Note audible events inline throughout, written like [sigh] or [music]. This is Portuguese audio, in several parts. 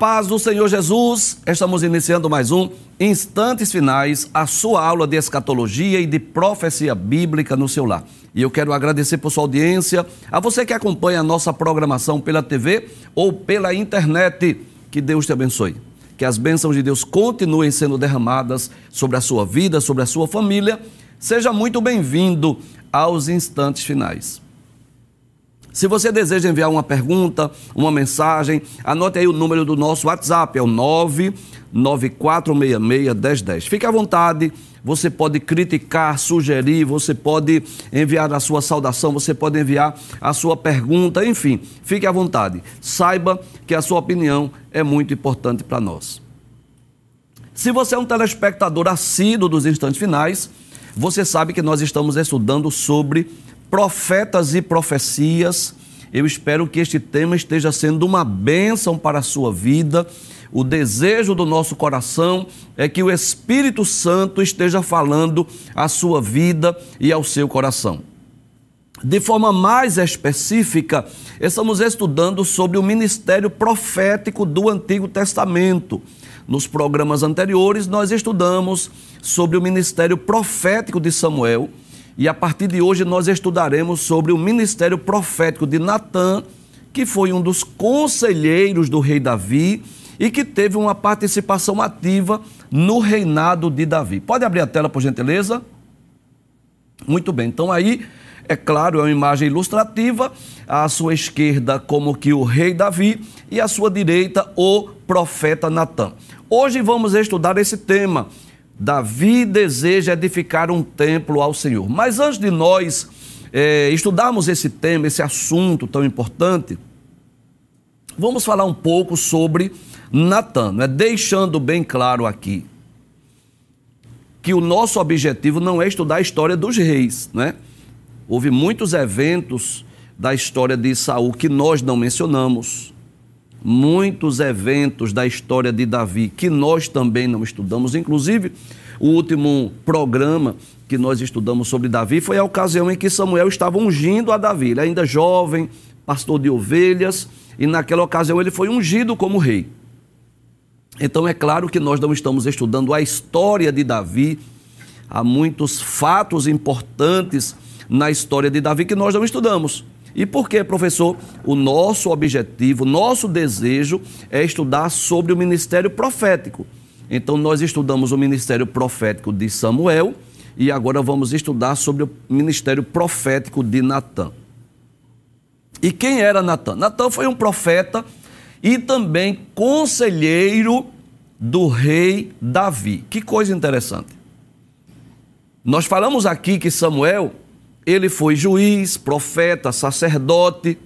Paz do Senhor Jesus, estamos iniciando mais um Instantes Finais, a sua aula de escatologia e de profecia bíblica no seu lar. E eu quero agradecer por sua audiência, a você que acompanha a nossa programação pela TV ou pela internet. Que Deus te abençoe. Que as bênçãos de Deus continuem sendo derramadas sobre a sua vida, sobre a sua família. Seja muito bem-vindo aos Instantes Finais. Se você deseja enviar uma pergunta, uma mensagem, anote aí o número do nosso WhatsApp, é o 994661010. Fique à vontade, você pode criticar, sugerir, você pode enviar a sua saudação, você pode enviar a sua pergunta, enfim, fique à vontade. Saiba que a sua opinião é muito importante para nós. Se você é um telespectador assíduo dos instantes finais, você sabe que nós estamos estudando sobre profetas e profecias. Eu espero que este tema esteja sendo uma bênção para a sua vida. O desejo do nosso coração é que o Espírito Santo esteja falando à sua vida e ao seu coração. De forma mais específica, estamos estudando sobre o ministério profético do Antigo Testamento. Nos programas anteriores, nós estudamos sobre o ministério profético de Samuel e a partir de hoje nós estudaremos sobre o ministério profético de Natã, que foi um dos conselheiros do rei Davi e que teve uma participação ativa no reinado de Davi. Pode abrir a tela, por gentileza? Muito bem, então aí, é claro, é uma imagem ilustrativa, à sua esquerda como que o rei Davi e à sua direita o profeta Natã. Hoje vamos estudar esse tema, Davi deseja edificar um templo ao Senhor. Mas antes de nós é, estudarmos esse tema, esse assunto tão importante, vamos falar um pouco sobre Natan, né? deixando bem claro aqui que o nosso objetivo não é estudar a história dos reis, né? Houve muitos eventos da história de Saul que nós não mencionamos, muitos eventos da história de Davi que nós também não estudamos, inclusive o último programa que nós estudamos sobre Davi foi a ocasião em que Samuel estava ungindo a Davi, ele ainda jovem, pastor de ovelhas, e naquela ocasião ele foi ungido como rei. Então é claro que nós não estamos estudando a história de Davi, há muitos fatos importantes na história de Davi que nós não estudamos. E por que, professor? O nosso objetivo, nosso desejo é estudar sobre o ministério profético. Então, nós estudamos o ministério profético de Samuel e agora vamos estudar sobre o ministério profético de Natã. E quem era Natã? Natã foi um profeta e também conselheiro do rei Davi. Que coisa interessante. Nós falamos aqui que Samuel ele foi juiz, profeta, sacerdote.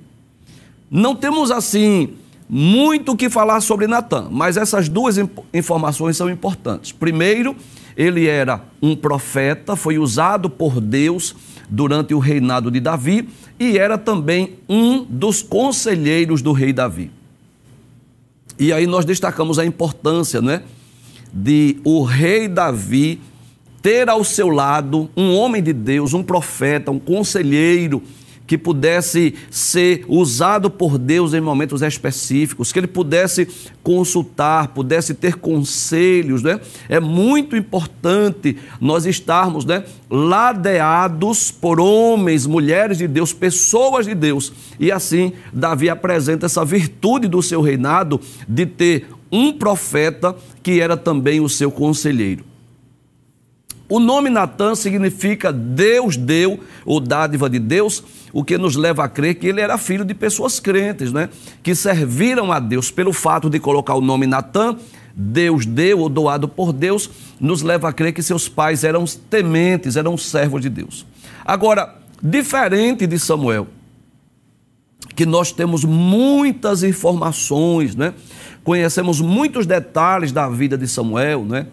Não temos assim muito o que falar sobre Natan, mas essas duas informações são importantes. Primeiro, ele era um profeta, foi usado por Deus durante o reinado de Davi e era também um dos conselheiros do rei Davi. E aí nós destacamos a importância, né, de o rei Davi ter ao seu lado um homem de Deus, um profeta, um conselheiro que pudesse ser usado por Deus em momentos específicos, que ele pudesse consultar, pudesse ter conselhos, né? É muito importante nós estarmos, né, ladeados por homens, mulheres de Deus, pessoas de Deus. E assim, Davi apresenta essa virtude do seu reinado de ter um profeta que era também o seu conselheiro. O nome Natan significa Deus deu, ou dádiva de Deus, o que nos leva a crer que ele era filho de pessoas crentes, né? Que serviram a Deus. Pelo fato de colocar o nome Natan, Deus deu ou doado por Deus, nos leva a crer que seus pais eram tementes, eram servos de Deus. Agora, diferente de Samuel, que nós temos muitas informações, né? Conhecemos muitos detalhes da vida de Samuel, né?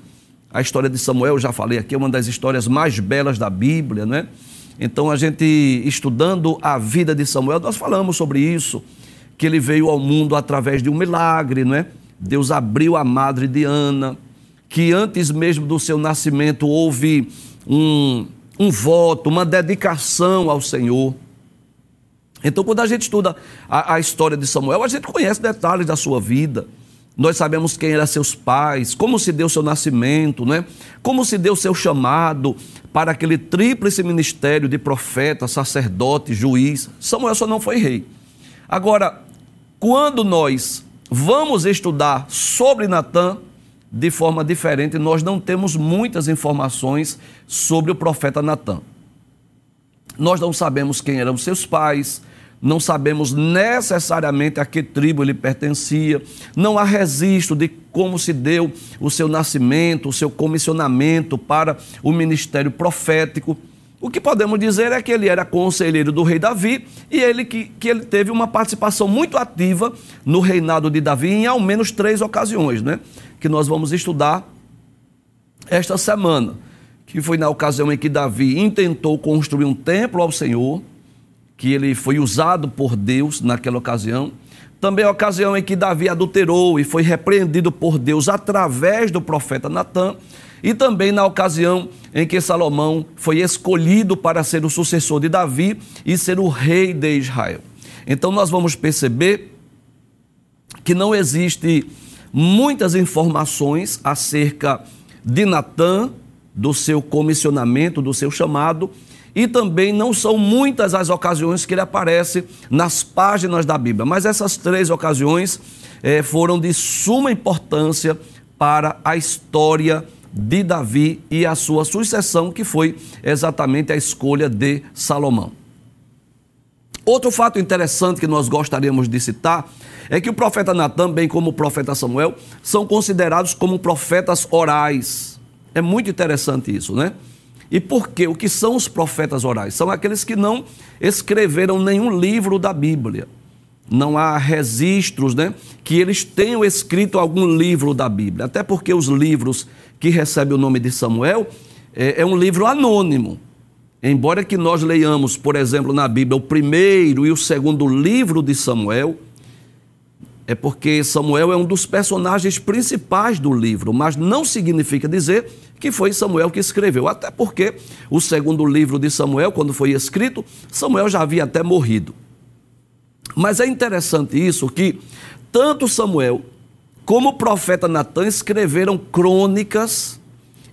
A história de Samuel, já falei aqui, é uma das histórias mais belas da Bíblia, né? Então, a gente estudando a vida de Samuel, nós falamos sobre isso, que ele veio ao mundo através de um milagre, né? Deus abriu a madre de Ana, que antes mesmo do seu nascimento houve um, um voto, uma dedicação ao Senhor. Então, quando a gente estuda a, a história de Samuel, a gente conhece detalhes da sua vida Nós sabemos quem eram seus pais, como se deu seu nascimento, né? como se deu seu chamado para aquele tríplice ministério de profeta, sacerdote, juiz. Samuel só não foi rei. Agora, quando nós vamos estudar sobre Natã, de forma diferente, nós não temos muitas informações sobre o profeta Natã. Nós não sabemos quem eram seus pais, não sabemos necessariamente a que tribo ele pertencia, não há registro de como se deu o seu nascimento, o seu comissionamento para o ministério profético. O que podemos dizer é que ele era conselheiro do rei Davi e ele que, que ele teve uma participação muito ativa no reinado de Davi em ao menos três ocasiões, né? Que nós vamos estudar esta semana, que foi na ocasião em que Davi intentou construir um templo ao Senhor, que ele foi usado por Deus naquela ocasião. Também a ocasião em que Davi adulterou e foi repreendido por Deus através do profeta Natã. E também na ocasião em que Salomão foi escolhido para ser o sucessor de Davi e ser o rei de Israel. Então nós vamos perceber que não existe muitas informações acerca de Natã, do seu comissionamento, do seu chamado, e também não são muitas as ocasiões que ele aparece nas páginas da Bíblia, mas essas três ocasiões eh, foram de suma importância para a história de Davi e a sua sucessão, que foi exatamente a escolha de Salomão. Outro fato interessante que nós gostaríamos de citar é que o profeta Natan, bem como o profeta Samuel, são considerados como profetas orais. É muito interessante isso, né? E por quê? O que são os profetas orais? São aqueles que não escreveram nenhum livro da Bíblia. Não há registros né, que eles tenham escrito algum livro da Bíblia. Até porque os livros que recebem o nome de Samuel é, é um livro anônimo. Embora que nós leiamos, por exemplo, na Bíblia o primeiro e o segundo livro de Samuel, é porque Samuel é um dos personagens principais do livro, mas não significa dizer que foi Samuel que escreveu, até porque o segundo livro de Samuel, quando foi escrito, Samuel já havia até morrido. Mas é interessante isso que tanto Samuel como o profeta Natan escreveram crônicas,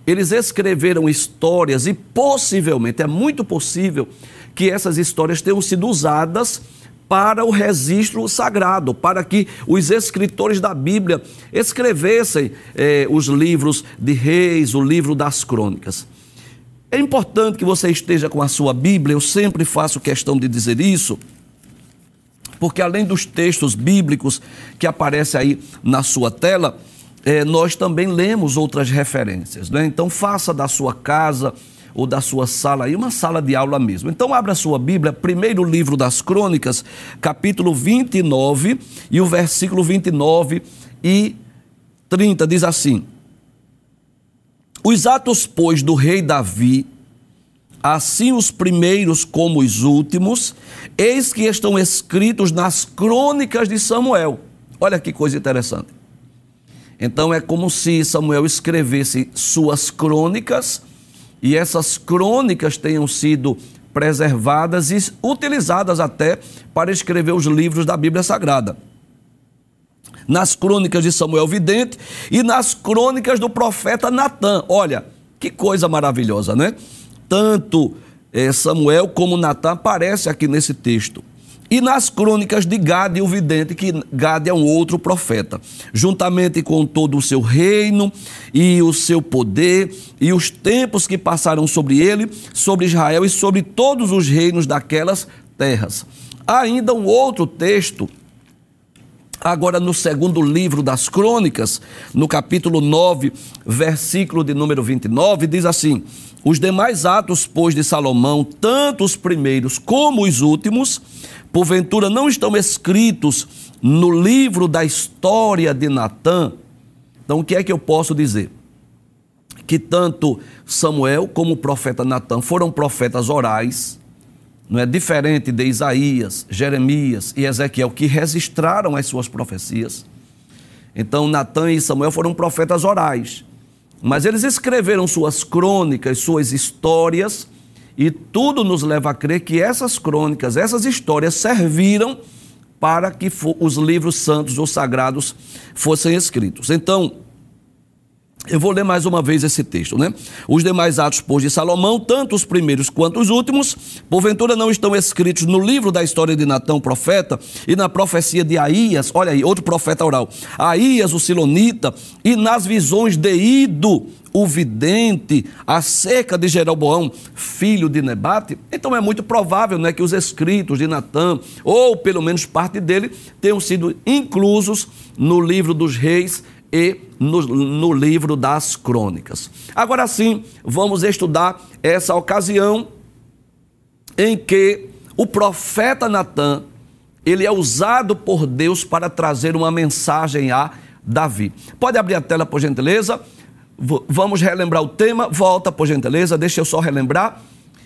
eles escreveram histórias e possivelmente, é muito possível que essas histórias tenham sido usadas para o registro sagrado, para que os escritores da Bíblia escrevessem eh, os livros de reis, o livro das crônicas. É importante que você esteja com a sua Bíblia, eu sempre faço questão de dizer isso, porque além dos textos bíblicos que aparecem aí na sua tela, eh, nós também lemos outras referências. Né? Então, faça da sua casa ou da sua sala aí, uma sala de aula mesmo. Então abra a sua Bíblia, primeiro livro das Crônicas, capítulo 29 e o versículo 29 e 30 diz assim: Os atos, pois, do rei Davi, assim os primeiros como os últimos, eis que estão escritos nas crônicas de Samuel. Olha que coisa interessante. Então é como se Samuel escrevesse suas crônicas e essas crônicas tenham sido preservadas e utilizadas até para escrever os livros da Bíblia Sagrada. Nas crônicas de Samuel Vidente e nas crônicas do profeta Natã. Olha, que coisa maravilhosa, né? Tanto eh, Samuel como Natã aparece aqui nesse texto. E nas crônicas de Gade, o vidente, que Gade é um outro profeta, juntamente com todo o seu reino e o seu poder e os tempos que passaram sobre ele, sobre Israel e sobre todos os reinos daquelas terras. Há ainda um outro texto, agora no segundo livro das crônicas, no capítulo 9, versículo de número 29, diz assim: Os demais atos, pois, de Salomão, tanto os primeiros como os últimos, porventura não estão escritos no livro da história de Natã? Então, o que é que eu posso dizer? Que tanto Samuel como o profeta Natã foram profetas orais, não é diferente de Isaías, Jeremias e Ezequiel que registraram as suas profecias. Então, Natã e Samuel foram profetas orais, mas eles escreveram suas crônicas, suas histórias e tudo nos leva a crer que essas crônicas, essas histórias serviram para que os livros santos ou sagrados fossem escritos. Então, eu vou ler mais uma vez esse texto, né? Os demais atos, pois, de Salomão, tanto os primeiros quanto os últimos, porventura não estão escritos no livro da história de Natão, profeta, e na profecia de Aías, olha aí, outro profeta oral, Aías, o Silonita, e nas visões de Ido, o vidente, acerca de Jeroboão, filho de Nebate. Então é muito provável né, que os escritos de Natã, ou pelo menos parte dele, tenham sido inclusos no livro dos reis e no, no livro das crônicas. Agora sim, vamos estudar essa ocasião em que o profeta Natan, ele é usado por Deus para trazer uma mensagem a Davi. Pode abrir a tela, por gentileza? V vamos relembrar o tema. Volta, por gentileza, deixa eu só relembrar.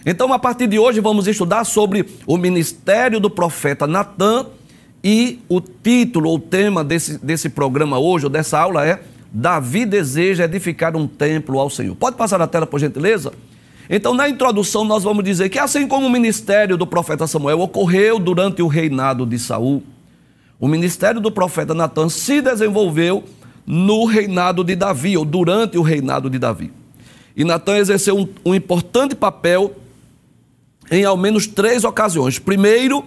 Então, a partir de hoje, vamos estudar sobre o ministério do profeta Natan e o título ou tema desse, desse programa hoje, ou dessa aula, é Davi deseja edificar um templo ao Senhor. Pode passar na tela, por gentileza? Então, na introdução, nós vamos dizer que, assim como o ministério do profeta Samuel ocorreu durante o reinado de Saul, o ministério do profeta Natan se desenvolveu no reinado de Davi, ou durante o reinado de Davi. E Natan exerceu um, um importante papel em ao menos três ocasiões. Primeiro,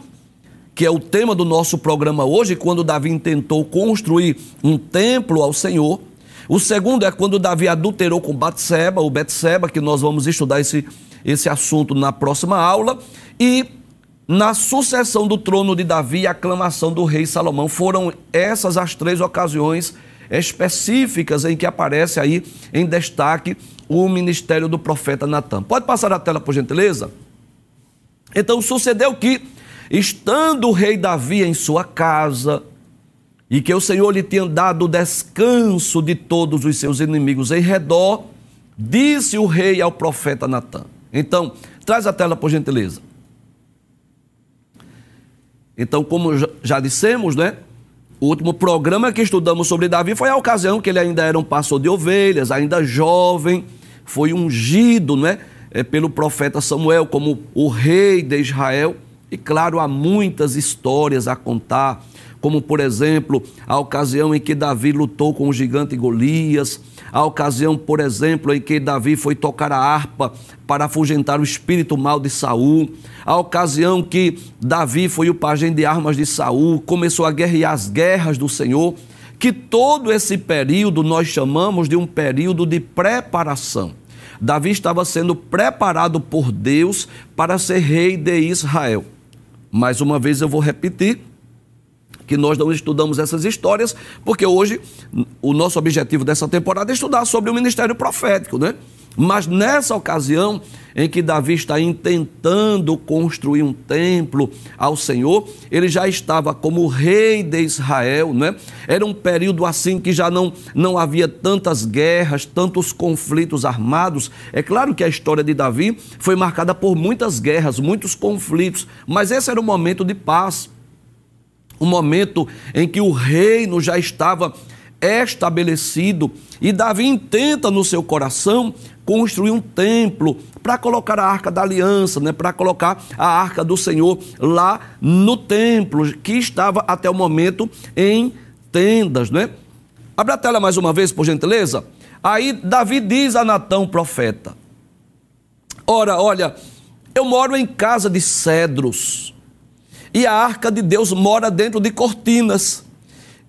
que é o tema do nosso programa hoje, quando Davi tentou construir um templo ao Senhor. O segundo é quando Davi adulterou com Batseba, o Betseba, que nós vamos estudar esse, esse assunto na próxima aula. E na sucessão do trono de Davi e a aclamação do rei Salomão. Foram essas as três ocasiões específicas em que aparece aí em destaque o ministério do profeta Natan. Pode passar a tela, por gentileza? Então sucedeu que estando o rei Davi em sua casa, e que o Senhor lhe tinha dado descanso de todos os seus inimigos em redor, disse o rei ao profeta Natan. Então, traz a tela por gentileza. Então, como já dissemos, né? O último programa que estudamos sobre Davi foi a ocasião que ele ainda era um pastor de ovelhas, ainda jovem, foi ungido, né? Pelo profeta Samuel como o rei de Israel. E claro, há muitas histórias a contar, como por exemplo, a ocasião em que Davi lutou com o gigante Golias, a ocasião, por exemplo, em que Davi foi tocar a harpa para afugentar o espírito mal de Saul, a ocasião que Davi foi o pajem de armas de Saul, começou a guerrear as guerras do Senhor, que todo esse período nós chamamos de um período de preparação. Davi estava sendo preparado por Deus para ser rei de Israel. Mais uma vez eu vou repetir que nós não estudamos essas histórias, porque hoje o nosso objetivo dessa temporada é estudar sobre o ministério profético, né? Mas nessa ocasião em que Davi está intentando construir um templo ao Senhor, ele já estava como rei de Israel, né? Era um período assim que já não, não havia tantas guerras, tantos conflitos armados. É claro que a história de Davi foi marcada por muitas guerras, muitos conflitos, mas esse era o momento de paz. O momento em que o reino já estava estabelecido e Davi intenta no seu coração construir um templo para colocar a arca da aliança, né, para colocar a arca do Senhor lá no templo, que estava até o momento em tendas. Né? Abre a tela mais uma vez, por gentileza. Aí Davi diz a Natão, profeta: Ora, olha, eu moro em casa de cedros, e a arca de Deus mora dentro de cortinas.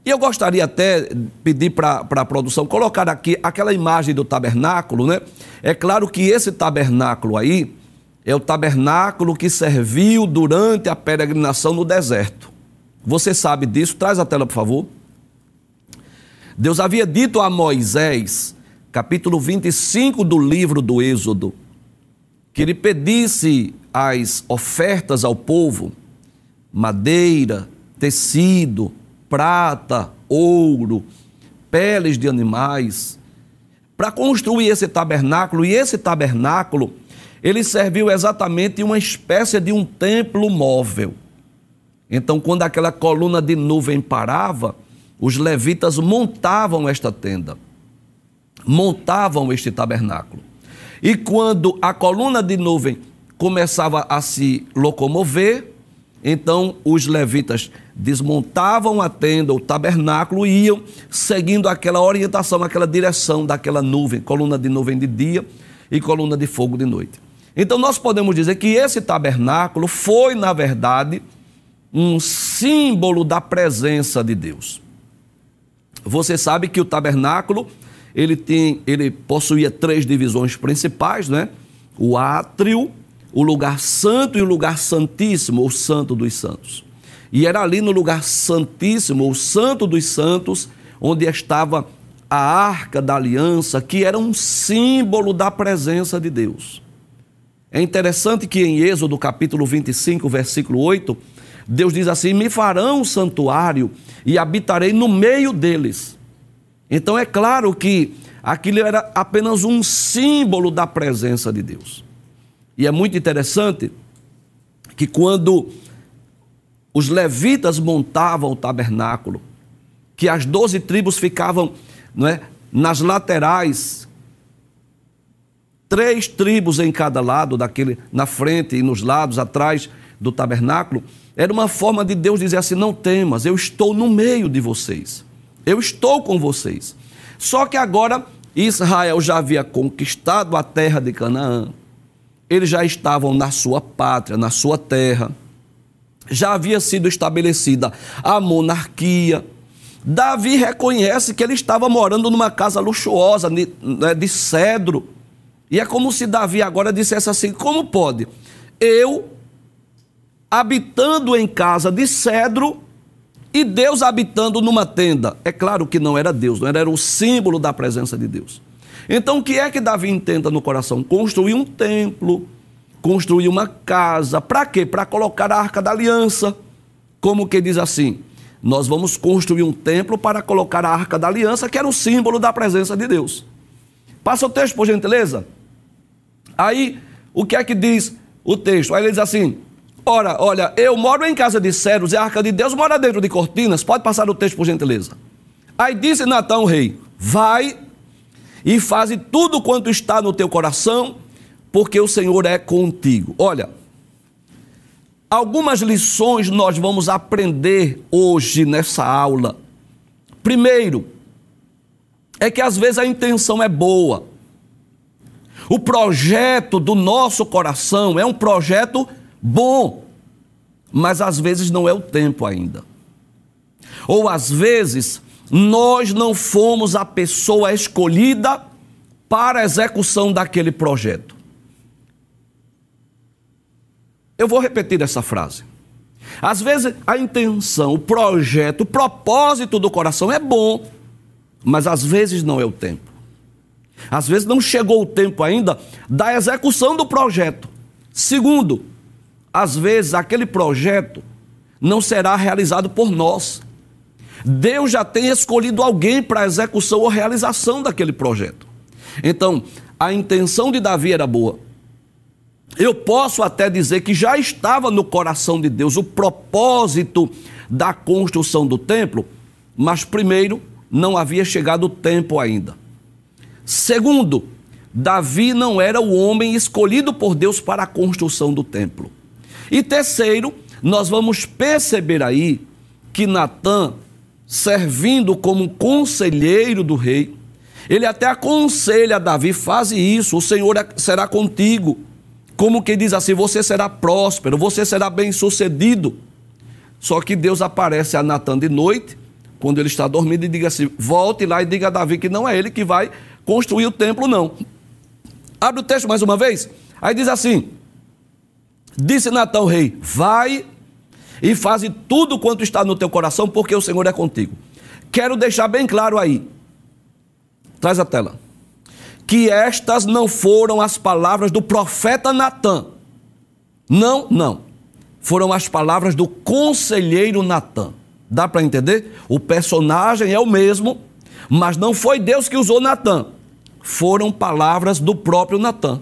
E eu gostaria até pedir para a produção colocar aqui aquela imagem do tabernáculo, né? É claro que esse tabernáculo aí é o tabernáculo que serviu durante a peregrinação no deserto. Você sabe disso? Traz a tela, por favor. Deus havia dito a Moisés, capítulo 25 do livro do Êxodo, que ele pedisse as ofertas ao povo, madeira, tecido, prata, ouro, peles de animais, para construir esse tabernáculo, e esse tabernáculo, ele serviu exatamente uma espécie de um templo móvel. Então, quando aquela coluna de nuvem parava, os levitas montavam esta tenda, montavam este tabernáculo. E quando a coluna de nuvem começava a se locomover, Então os levitas desmontavam a tenda, o tabernáculo e iam seguindo aquela orientação, aquela direção daquela nuvem, coluna de nuvem de dia e coluna de fogo de noite. Então nós podemos dizer que esse tabernáculo foi, na verdade, um símbolo da presença de Deus. Você sabe que o tabernáculo ele tem, ele possuía três divisões principais, né? O átrio, o lugar santo e o lugar santíssimo, o santo dos santos. E era ali no lugar santíssimo, o santo dos santos, onde estava a arca da aliança, que era um símbolo da presença de Deus. É interessante que em Êxodo capítulo 25, versículo 8, Deus diz assim: Me farão um santuário e habitarei no meio deles. Então é claro que aquilo era apenas um símbolo da presença de Deus. E é muito interessante que quando os levitas montavam o tabernáculo, que as doze tribos ficavam não é, nas laterais, três tribos em cada lado, daquele, na frente e nos lados, atrás do tabernáculo, era uma forma de Deus dizer assim: não temas, eu estou no meio de vocês, eu estou com vocês. Só que agora Israel já havia conquistado a terra de Canaã, eles já estavam na sua pátria, na sua terra, já havia sido estabelecida a monarquia. Davi reconhece que ele estava morando numa casa luxuosa, de, né, de cedro. E é como se Davi agora dissesse assim: como pode? Eu habitando em casa de cedro e Deus habitando numa tenda. É claro que não era Deus, não era, era o símbolo da presença de Deus. Então o que é que Davi intenta no coração? Construir um templo, construir uma casa. Para quê? Para colocar a arca da aliança. Como que diz assim? Nós vamos construir um templo para colocar a arca da aliança, que era o símbolo da presença de Deus. Passa o texto, por gentileza. Aí, o que é que diz o texto? Aí ele diz assim: Ora, olha, eu moro em casa de cedros e a arca de Deus mora dentro de cortinas. Pode passar o texto, por gentileza. Aí disse Natão, rei: Vai e faze tudo quanto está no teu coração, porque o Senhor é contigo. Olha, algumas lições nós vamos aprender hoje nessa aula. Primeiro, é que às vezes a intenção é boa. O projeto do nosso coração é um projeto bom, mas às vezes não é o tempo ainda. Ou às vezes nós não fomos a pessoa escolhida para a execução daquele projeto. Eu vou repetir essa frase. Às vezes a intenção, o projeto, o propósito do coração é bom, mas às vezes não é o tempo. Às vezes não chegou o tempo ainda da execução do projeto. Segundo, às vezes aquele projeto não será realizado por nós. Deus já tem escolhido alguém para a execução ou realização daquele projeto. Então, a intenção de Davi era boa. Eu posso até dizer que já estava no coração de Deus o propósito da construção do templo, mas primeiro, não havia chegado o tempo ainda. Segundo, Davi não era o homem escolhido por Deus para a construção do templo. E terceiro, nós vamos perceber aí que Natã, servindo como conselheiro do rei, ele até aconselha Davi: faze isso, o Senhor é, será contigo. Como que diz assim: você será próspero, você será bem sucedido. Só que Deus aparece a Natan de noite, quando ele está dormindo, e diga assim: volte lá e diga a Davi que não é ele que vai construir o templo, não. Abre o texto mais uma vez. Aí diz assim: Disse Natão, rei: Vai e faze tudo quanto está no teu coração, porque o Senhor é contigo. Quero deixar bem claro aí. Traz a tela. Que estas não foram as palavras do profeta Natã. Não, não. Foram as palavras do conselheiro Natã. Dá para entender? O personagem é o mesmo, mas não foi Deus que usou Natã. Foram palavras do próprio Natã.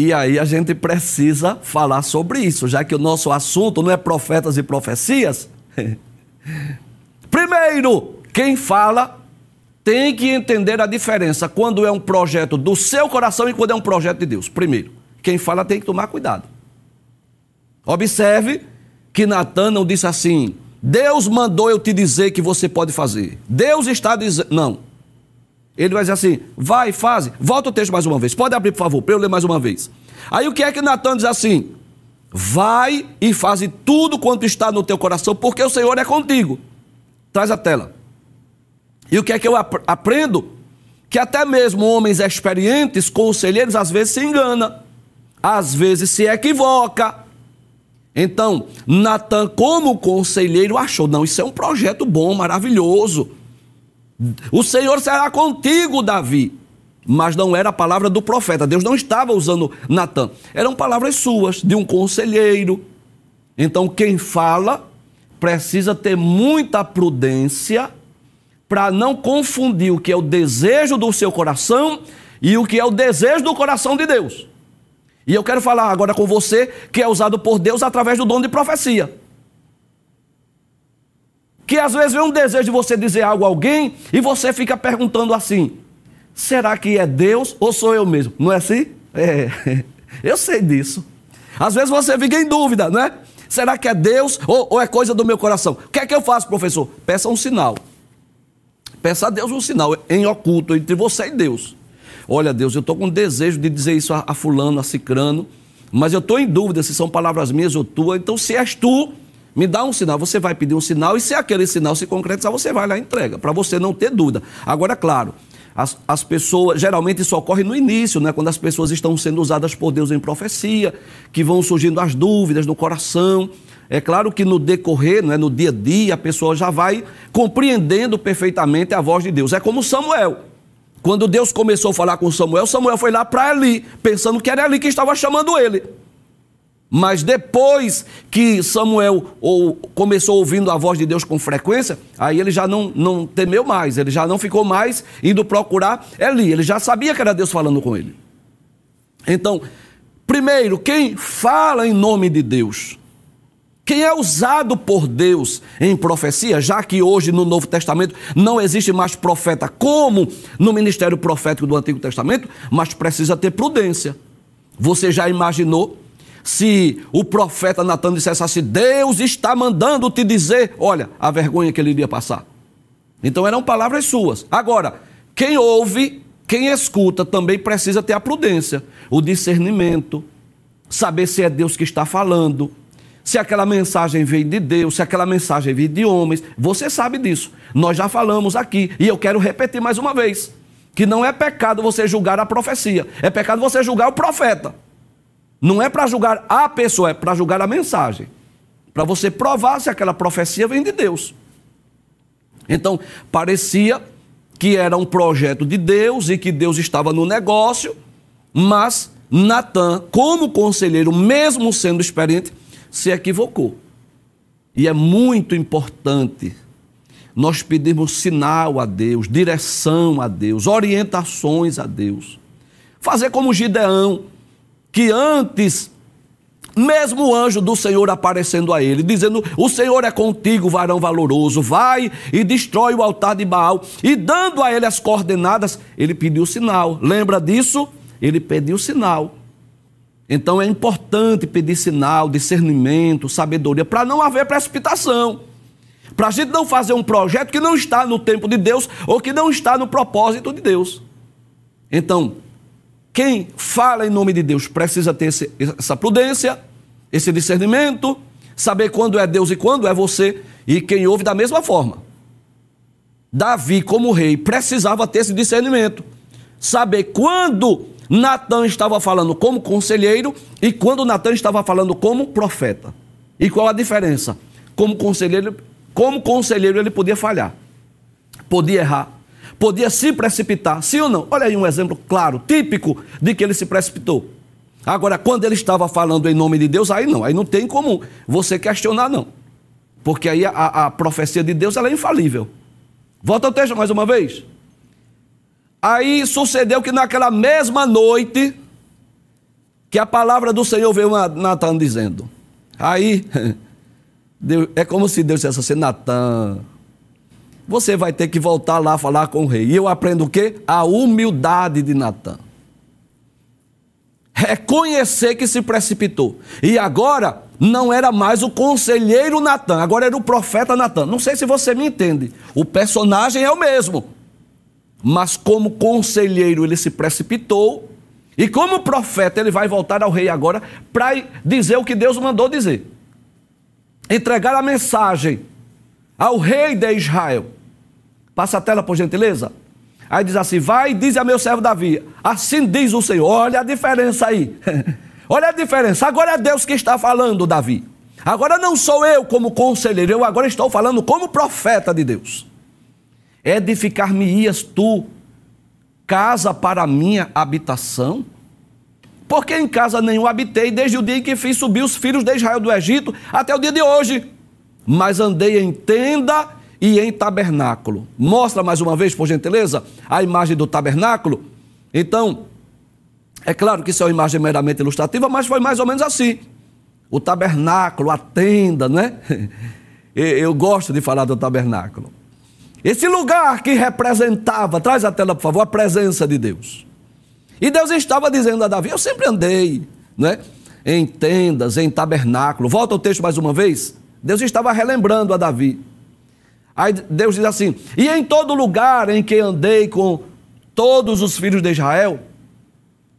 E aí a gente precisa falar sobre isso, já que o nosso assunto não é profetas e profecias. [laughs] Primeiro, quem fala tem que entender a diferença quando é um projeto do seu coração e quando é um projeto de Deus. Primeiro, quem fala tem que tomar cuidado. Observe que Natan não disse assim: Deus mandou eu te dizer que você pode fazer. Deus está dizendo. Não. Ele vai dizer assim: vai, faz. Volta o texto mais uma vez. Pode abrir, por favor, para eu ler mais uma vez. Aí o que é que Natan diz assim? Vai e faz tudo quanto está no teu coração, porque o Senhor é contigo. Traz a tela. E o que é que eu aprendo? Que até mesmo homens experientes, conselheiros, às vezes se engana, às vezes se equivoca. Então, Natan, como conselheiro, achou: não, isso é um projeto bom, maravilhoso. O Senhor será contigo, Davi. Mas não era a palavra do profeta. Deus não estava usando Natan. Eram palavras suas, de um conselheiro. Então, quem fala precisa ter muita prudência para não confundir o que é o desejo do seu coração e o que é o desejo do coração de Deus. E eu quero falar agora com você que é usado por Deus através do dom de profecia. Que às vezes vem um desejo de você dizer algo a alguém e você fica perguntando assim: será que é Deus ou sou eu mesmo? Não é assim? É, [laughs] eu sei disso. Às vezes você fica em dúvida, não é? Será que é Deus ou, ou é coisa do meu coração? O que é que eu faço, professor? Peça um sinal. Peça a Deus um sinal em oculto entre você e Deus. Olha, Deus, eu estou com desejo de dizer isso a, a fulano, a cicrano, mas eu estou em dúvida se são palavras minhas ou tuas. Então, se és tu, me dá um sinal. Você vai pedir um sinal e se aquele sinal se concretizar, você vai lá e entrega, para você não ter dúvida. Agora, claro, as, as pessoas, geralmente isso ocorre no início, né, quando as pessoas estão sendo usadas por Deus em profecia, que vão surgindo as dúvidas no coração. É claro que no decorrer, né, no dia a dia, a pessoa já vai compreendendo perfeitamente a voz de Deus. É como Samuel. Quando Deus começou a falar com Samuel, Samuel foi lá para Eli, pensando que era Eli que estava chamando ele. Mas depois que Samuel ou, começou ouvindo a voz de Deus com frequência, aí ele já não, não temeu mais, ele já não ficou mais indo procurar Eli, ele já sabia que era Deus falando com ele. Então, primeiro, quem fala em nome de Deus, quem é usado por Deus em profecia, já que hoje no Novo Testamento não existe mais profeta como no ministério profético do Antigo Testamento, mas precisa ter prudência. Você já imaginou se o profeta Natan dissesse assim: Deus está mandando te dizer, olha, a vergonha que ele iria passar. Então eram palavras suas. Agora, quem ouve, quem escuta também precisa ter a prudência, o discernimento, saber se é Deus que está falando, se aquela mensagem vem de Deus, se aquela mensagem vem de homens. Você sabe disso. Nós já falamos aqui e eu quero repetir mais uma vez. Que não é pecado você julgar a profecia, é pecado você julgar o profeta. Não é para julgar a pessoa, é para julgar a mensagem. Para você provar se aquela profecia vem de Deus. Então, parecia que era um projeto de Deus e que Deus estava no negócio, mas Natan, como conselheiro, mesmo sendo experiente, se equivocou. E é muito importante nós pedirmos sinal a Deus, direção a Deus, orientações a Deus. Fazer como Gideão, que antes, mesmo o anjo do Senhor aparecendo a ele, dizendo: O Senhor é contigo, varão valoroso, vai e destrói o altar de Baal. E dando a ele as coordenadas, ele pediu sinal. Lembra disso? Ele pediu sinal. Então é importante pedir sinal, discernimento, sabedoria, para não haver precipitação. Para a gente não fazer um projeto que não está no tempo de Deus ou que não está no propósito de Deus. Então, quem fala em nome de Deus precisa ter esse, essa prudência, esse discernimento, saber quando é Deus e quando é você, e quem ouve da mesma forma. Davi, como rei, precisava ter esse discernimento, saber quando Natan estava falando como conselheiro e quando Natan estava falando como profeta. E qual a diferença? Como conselheiro, como conselheiro ele podia falhar, podia errar, podia se precipitar, sim ou não? Olha aí um exemplo claro, típico de que ele se precipitou. Agora, quando ele estava falando em nome de Deus, aí não, aí não tem como você questionar, não. Porque aí a, a profecia de Deus ela é infalível. Volta ao texto mais uma vez. Aí sucedeu que naquela mesma noite, que a palavra do Senhor veio a Natan dizendo. Aí, [laughs] é como se Deus dissesse assim, Natan, você vai ter que voltar lá falar com o rei. E eu aprendo o quê? A humildade de Natan. Reconhecer que se precipitou. E agora não era mais o conselheiro Natan, agora era o profeta Natan. Não sei se você me entende. O personagem é o mesmo. Mas como conselheiro ele se precipitou, e como profeta ele vai voltar ao rei agora para dizer o que Deus mandou dizer. Entregar a mensagem ao rei de Israel. Passa a tela, por gentileza. Aí diz assim: Vai, diz a meu servo Davi. Assim diz o Senhor. Olha a diferença aí. [laughs] Olha a diferença. Agora é Deus que está falando, Davi. Agora não sou eu como conselheiro, eu agora estou falando como profeta de Deus. Edificar-me-ias tu casa para minha habitação? Porque em casa nenhum habitei desde o dia em que fiz subir os filhos de Israel do Egito até o dia de hoje. Mas andei em tenda e em tabernáculo. Mostra mais uma vez, por gentileza, a imagem do tabernáculo. Então, é claro que isso é uma imagem meramente ilustrativa, mas foi mais ou menos assim. O tabernáculo, a tenda, né? [laughs] Eu gosto de falar do tabernáculo. Esse lugar que representava, traz a tela por favor, a presença de Deus. E Deus estava dizendo a Davi: Eu sempre andei, né? Em tendas, em tabernáculo. Volta o texto mais uma vez. Deus estava relembrando a Davi. Aí Deus diz assim: E em todo lugar em que andei com todos os filhos de Israel,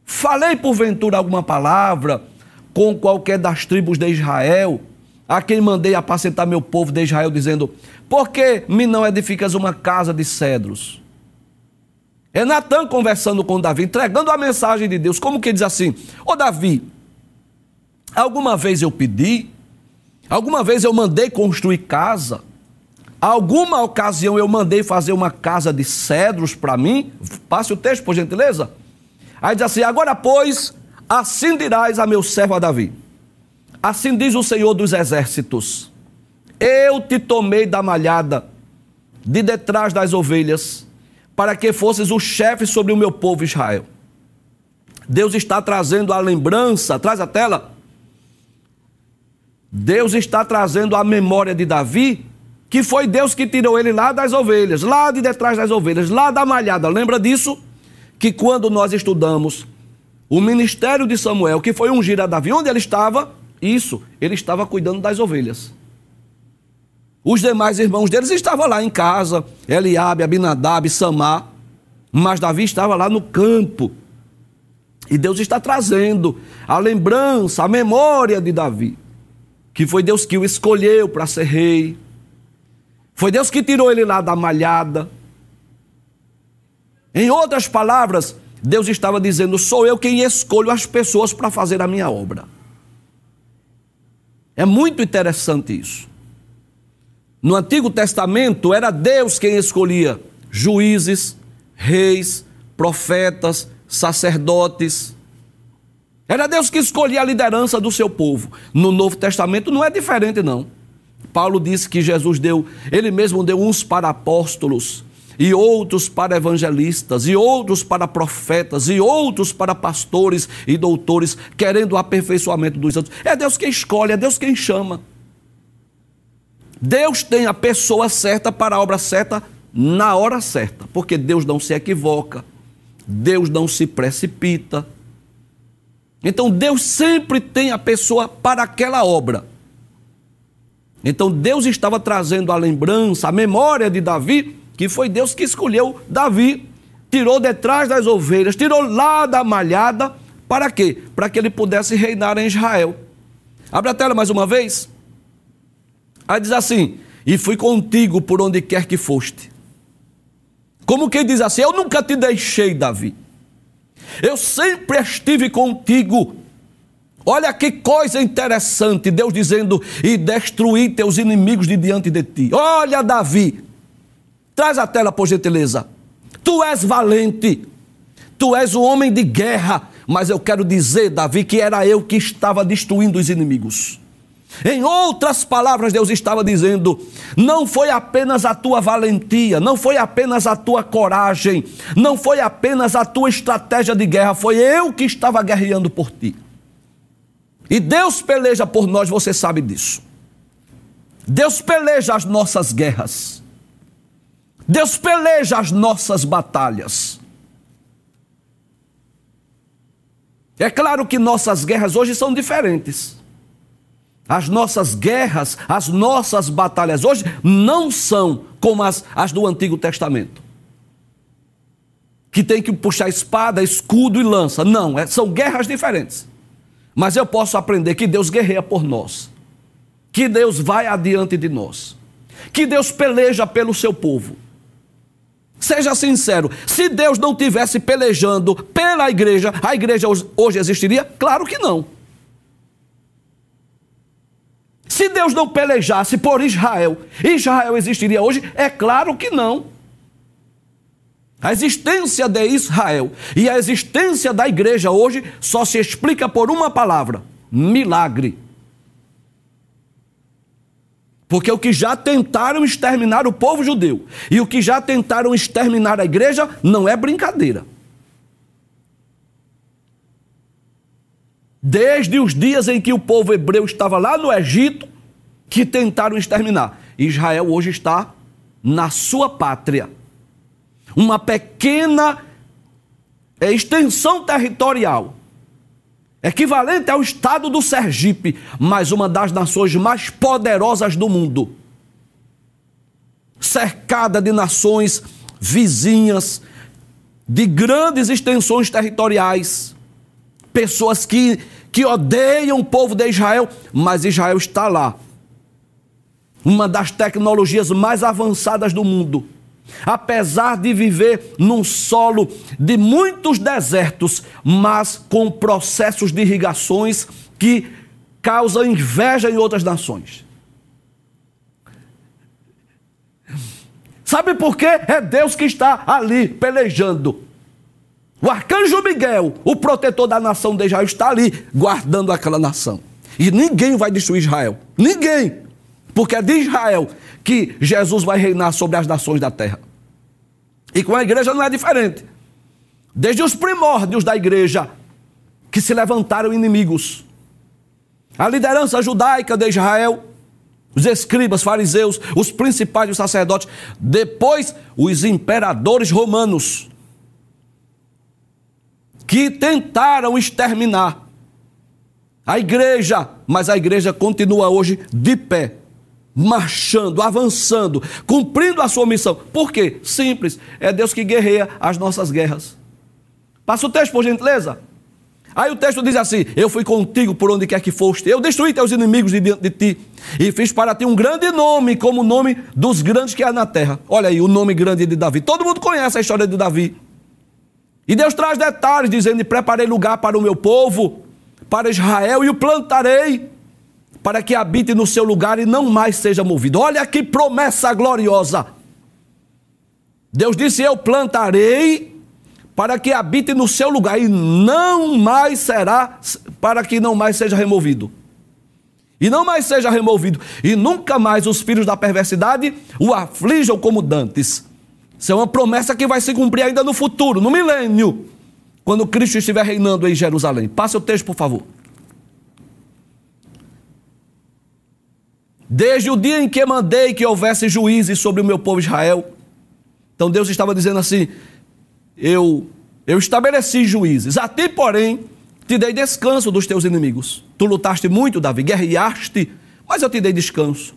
falei porventura alguma palavra com qualquer das tribos de Israel, a quem mandei apacentar meu povo de Israel, dizendo: Por que me não edificas uma casa de cedros? É Natan conversando com Davi, entregando a mensagem de Deus, como que diz assim: Ô Davi, alguma vez eu pedi, alguma vez eu mandei construir casa, alguma ocasião eu mandei fazer uma casa de cedros para mim? Passe o texto, por gentileza. Aí diz assim: Agora, pois, assim dirás a meu servo a Davi: Assim diz o Senhor dos exércitos: Eu te tomei da malhada, de detrás das ovelhas para que fosses o chefe sobre o meu povo Israel. Deus está trazendo a lembrança, traz a tela. Deus está trazendo a memória de Davi, que foi Deus que tirou ele lá das ovelhas, lá de detrás das ovelhas, lá da malhada. Lembra disso? Que quando nós estudamos o ministério de Samuel, que foi ungir a Davi, onde ele estava? Isso, ele estava cuidando das ovelhas. Os demais irmãos deles estavam lá em casa, Eliabe, Abinadab, Samar, mas Davi estava lá no campo. E Deus está trazendo a lembrança, a memória de Davi, que foi Deus que o escolheu para ser rei. Foi Deus que tirou ele lá da malhada. Em outras palavras, Deus estava dizendo: sou eu quem escolho as pessoas para fazer a minha obra. É muito interessante isso. No Antigo Testamento era Deus quem escolhia juízes, reis, profetas, sacerdotes. Era Deus que escolhia a liderança do seu povo. No Novo Testamento não é diferente, não. Paulo disse que Jesus deu, ele mesmo deu uns para apóstolos, e outros para evangelistas, e outros para profetas, e outros para pastores e doutores, querendo o aperfeiçoamento dos santos. É Deus quem escolhe, é Deus quem chama. Deus tem a pessoa certa para a obra certa na hora certa, porque Deus não se equivoca, Deus não se precipita. Então Deus sempre tem a pessoa para aquela obra. Então Deus estava trazendo a lembrança, a memória de Davi, que foi Deus que escolheu Davi, tirou detrás das ovelhas, tirou lá da malhada, para quê? Para que ele pudesse reinar em Israel. Abre a tela mais uma vez. Aí diz assim: E fui contigo por onde quer que foste. Como quem diz assim: Eu nunca te deixei, Davi. Eu sempre estive contigo. Olha que coisa interessante, Deus dizendo: E destruí teus inimigos de diante de ti. Olha, Davi, traz a tela, por gentileza. Tu és valente, tu és um homem de guerra, mas eu quero dizer, Davi, que era eu que estava destruindo os inimigos. Em outras palavras, Deus estava dizendo: não foi apenas a tua valentia, não foi apenas a tua coragem, não foi apenas a tua estratégia de guerra, foi eu que estava guerreando por ti. E Deus peleja por nós, você sabe disso. Deus peleja as nossas guerras. Deus peleja as nossas batalhas. É claro que nossas guerras hoje são diferentes. as nossas guerras, as nossas batalhas hoje não são como as, as do Antigo Testamento. Que tem que puxar espada, escudo e lança. Não, é, são guerras diferentes. Mas eu posso aprender que Deus guerreia por nós. Que Deus vai adiante de nós. Que Deus peleja pelo seu povo. Seja sincero, se Deus não tivesse pelejando pela igreja, a igreja hoje existiria? Claro que não. Se Deus não pelejasse por Israel, Israel existiria hoje? É claro que não. A existência de Israel e a existência da igreja hoje só se explica por uma palavra: milagre. Porque o que já tentaram exterminar o povo judeu e o que já tentaram exterminar a igreja não é brincadeira. Desde os dias em que o povo hebreu estava lá no Egito, que tentaram exterminar. Israel hoje está na sua pátria uma pequena extensão territorial, equivalente ao estado do Sergipe, mas uma das nações mais poderosas do mundo, cercada de nações vizinhas, de grandes extensões territoriais, pessoas que, que odeiam o povo de Israel, mas Israel está lá. Uma das tecnologias mais avançadas do mundo apesar de viver num solo de muitos desertos, mas com processos de irrigações que causam inveja em outras nações. Sabe por quê? É Deus que está ali pelejando. O arcanjo Miguel, o protetor da nação de Israel, está ali guardando aquela nação. E ninguém vai destruir Israel. Ninguém. Porque é de Israel que Jesus vai reinar sobre as nações da terra. E com a igreja não é diferente. Desde os primórdios da igreja, que se levantaram inimigos. A liderança judaica de Israel, os escribas, fariseus, os principais e os sacerdotes, depois os imperadores romanos, que tentaram exterminar a igreja, mas a igreja continua hoje de pé marchando, avançando, cumprindo a sua missão. Por quê? Simples. É Deus que guerreia as nossas guerras. Passa o texto, por gentileza. Aí o texto diz assim: Eu fui contigo por onde quer que foste, eu destruí teus inimigos de diante de ti, e fiz para ti um grande nome, como o nome dos grandes que há na terra. Olha aí, o nome grande de Davi. Todo mundo conhece a história de Davi. E Deus traz detalhes, dizendo: Preparei lugar para o meu povo, para Israel, e o plantarei para que habite no seu lugar e não mais seja movido. Olha que promessa gloriosa. Deus disse: Eu plantarei para que habite no seu lugar e não mais será, para que não mais seja removido. E não mais seja removido, e nunca mais os filhos da perversidade o aflijam como dantes. Isso é uma promessa que vai se cumprir ainda no futuro, no milênio, quando Cristo estiver reinando em Jerusalém. Passe o texto, por favor. Desde o dia em que mandei que houvesse juízes sobre o meu povo Israel. Então Deus estava dizendo assim: Eu eu estabeleci juízes. A ti, porém, te dei descanso dos teus inimigos. Tu lutaste muito, Davi, guerreaste, mas eu te dei descanso.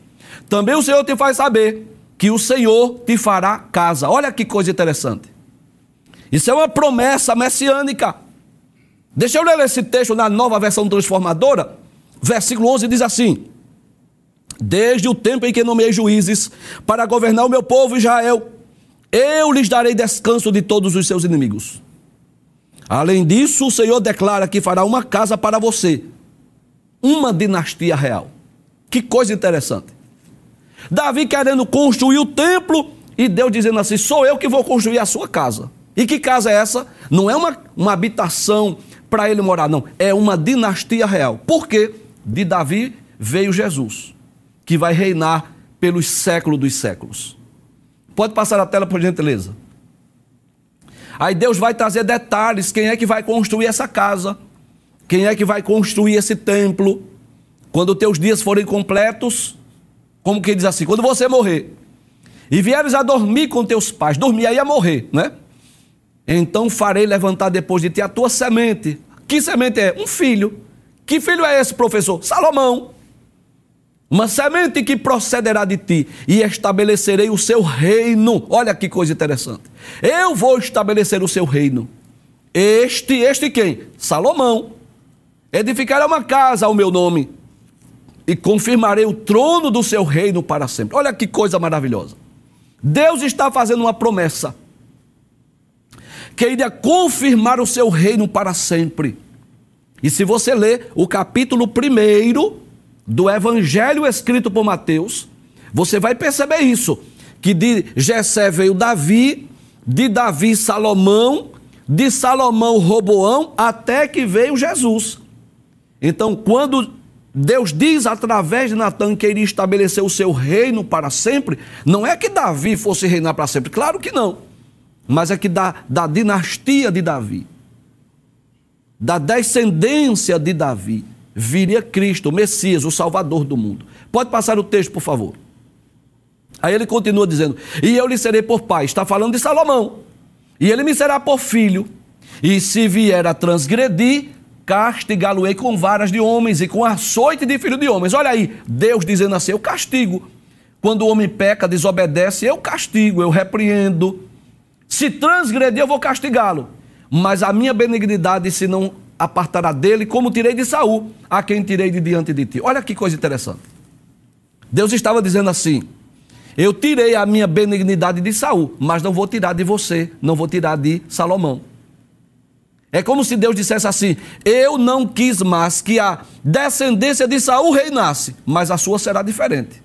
Também o Senhor te faz saber que o Senhor te fará casa. Olha que coisa interessante. Isso é uma promessa messiânica. Deixa eu ler esse texto na nova versão transformadora. Versículo 11 diz assim: desde o tempo em que nomeei juízes para governar o meu povo Israel, eu lhes darei descanso de todos os seus inimigos. Além disso, o Senhor declara que fará uma casa para você, uma dinastia real. Que coisa interessante. Davi querendo construir o templo e Deus dizendo assim: sou eu que vou construir a sua casa. E que casa é essa? Não é uma, uma habitação para ele morar, não. É uma dinastia real. Por quê? De Davi veio Jesus que vai reinar pelos séculos dos séculos. Pode passar a tela, por gentileza. Aí Deus vai trazer detalhes: quem é que vai construir essa casa, quem é que vai construir esse templo. Quando teus dias forem completos, como que diz assim? Quando você morrer e vieres a dormir com teus pais, dormir aí é morrer, né? Então farei levantar depois de ti a tua semente. Que semente é? Um filho. Que filho é esse, professor? Salomão. Uma semente que procederá de ti, e estabelecerei o seu reino. Olha que coisa interessante. Eu vou estabelecer o seu reino. Este, este quem? Salomão. Edificará uma casa ao meu nome, e confirmarei o trono do seu reino para sempre. Olha que coisa maravilhosa. Deus está fazendo uma promessa que iria confirmar o seu reino para sempre. E se você ler o capítulo 1 do evangelho escrito por Mateus, você vai perceber isso, que de Jessé veio Davi, de Davi Salomão, de Salomão Roboão, até que veio Jesus. Então, quando Deus diz através de Natan que iria estabelecer o seu reino para sempre, não é que Davi fosse reinar para sempre, claro que não mas é que da, da dinastia de Davi, da descendência de Davi, viria Cristo, o Messias, o Salvador do mundo. Pode passar o texto, por favor. Aí ele continua dizendo: E eu lhe serei por pai. Está falando de Salomão. E ele me será por filho. E se vier a transgredir, castigá-lo-ei com varas de homens e com açoite de filho de homens. Olha aí, Deus dizendo assim: Eu castigo. Quando o homem peca, desobedece, eu castigo, eu repreendo. Se transgredir, eu vou castigá-lo. Mas a minha benignidade se não apartará dele, como tirei de Saul, a quem tirei de diante de ti. Olha que coisa interessante. Deus estava dizendo assim: Eu tirei a minha benignidade de Saul, mas não vou tirar de você, não vou tirar de Salomão. É como se Deus dissesse assim: Eu não quis mais que a descendência de Saul reinasse, mas a sua será diferente.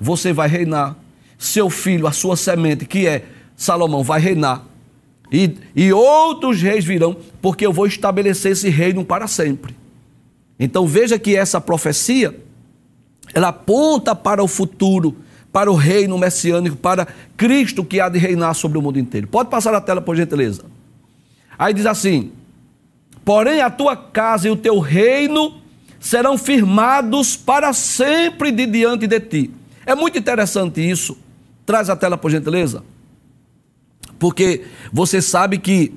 Você vai reinar, seu filho, a sua semente, que é Salomão vai reinar. E, e outros reis virão, porque eu vou estabelecer esse reino para sempre. Então veja que essa profecia, ela aponta para o futuro, para o reino messiânico, para Cristo que há de reinar sobre o mundo inteiro. Pode passar a tela, por gentileza. Aí diz assim: Porém a tua casa e o teu reino serão firmados para sempre de diante de ti. É muito interessante isso. Traz a tela, por gentileza. Porque você sabe que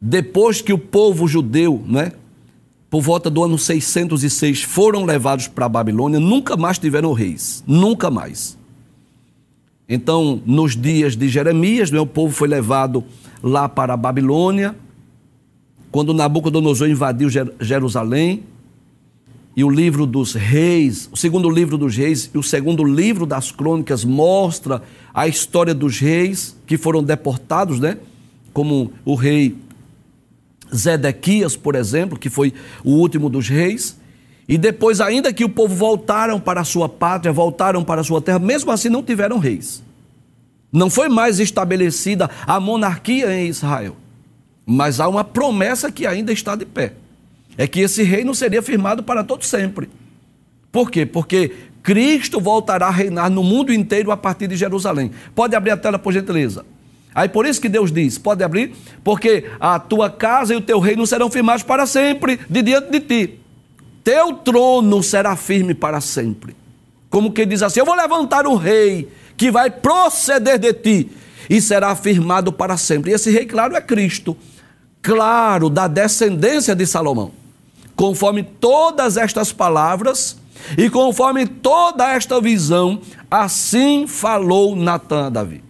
depois que o povo judeu, né, por volta do ano 606, foram levados para a Babilônia, nunca mais tiveram reis, nunca mais. Então, nos dias de Jeremias, né, o povo foi levado lá para a Babilônia, quando Nabucodonosor invadiu Jerusalém, e o livro dos reis, o segundo livro dos reis e o segundo livro das crônicas mostra a história dos reis que foram deportados, né? Como o rei Zedequias, por exemplo, que foi o último dos reis. E depois, ainda que o povo voltaram para a sua pátria, voltaram para a sua terra, mesmo assim não tiveram reis. Não foi mais estabelecida a monarquia em Israel. Mas há uma promessa que ainda está de pé é que esse reino seria firmado para todo sempre. Por quê? Porque Cristo voltará a reinar no mundo inteiro a partir de Jerusalém. Pode abrir a tela, por gentileza. Aí por isso que Deus diz: pode abrir, porque a tua casa e o teu reino serão firmados para sempre de diante de ti. Teu trono será firme para sempre. Como que diz assim: Eu vou levantar um rei que vai proceder de ti e será firmado para sempre. E esse rei, claro, é Cristo, claro, da descendência de Salomão conforme todas estas palavras e conforme toda esta visão, assim falou Natan a Davi.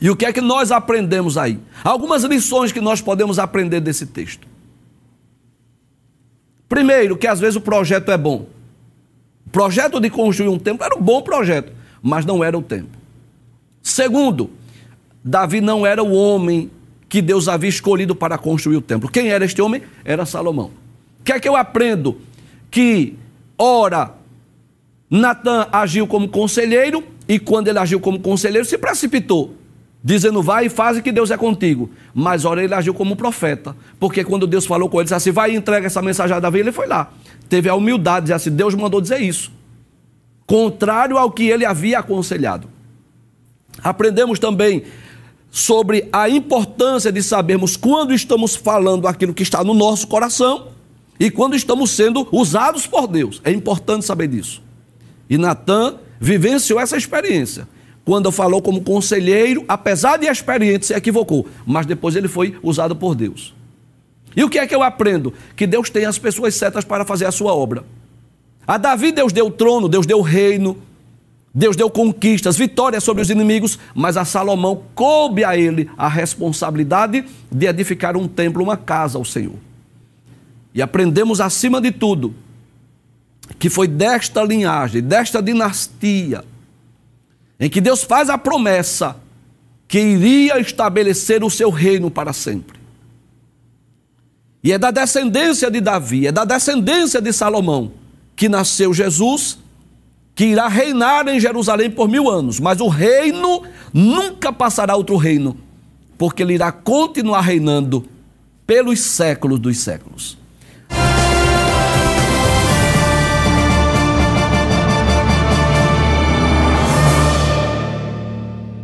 E o que é que nós aprendemos aí? Algumas lições que nós podemos aprender desse texto. Primeiro, que às vezes o projeto é bom. O projeto de construir um templo era um bom projeto, mas não era o tempo. Segundo, Davi não era o homem que Deus havia escolhido para construir o templo. Quem era este homem? Era Salomão. O que é que eu aprendo? Que, ora, Natan agiu como conselheiro e quando ele agiu como conselheiro se precipitou, dizendo vai e faz que Deus é contigo. Mas ora ele agiu como profeta, porque quando Deus falou com ele, disse assim, vai e entrega essa mensagem a Davi, ele foi lá. Teve a humildade de dizer assim, Deus mandou dizer isso. Contrário ao que ele havia aconselhado. Aprendemos também sobre a importância de sabermos quando estamos falando aquilo que está no nosso coração e quando estamos sendo usados por Deus. É importante saber disso. E Natan vivenciou essa experiência. Quando falou como conselheiro, apesar de experiente, se equivocou, mas depois ele foi usado por Deus. E o que é que eu aprendo? Que Deus tem as pessoas certas para fazer a sua obra. A Davi Deus deu trono, Deus deu reino, Deus deu conquistas, vitórias sobre os inimigos, mas a Salomão coube a ele a responsabilidade de edificar um templo, uma casa ao Senhor. E aprendemos acima de tudo que foi desta linhagem, desta dinastia, em que Deus faz a promessa que iria estabelecer o seu reino para sempre. E é da descendência de Davi, é da descendência de Salomão que nasceu Jesus, que irá reinar em Jerusalém por mil anos, mas o reino nunca passará outro reino, porque ele irá continuar reinando pelos séculos dos séculos.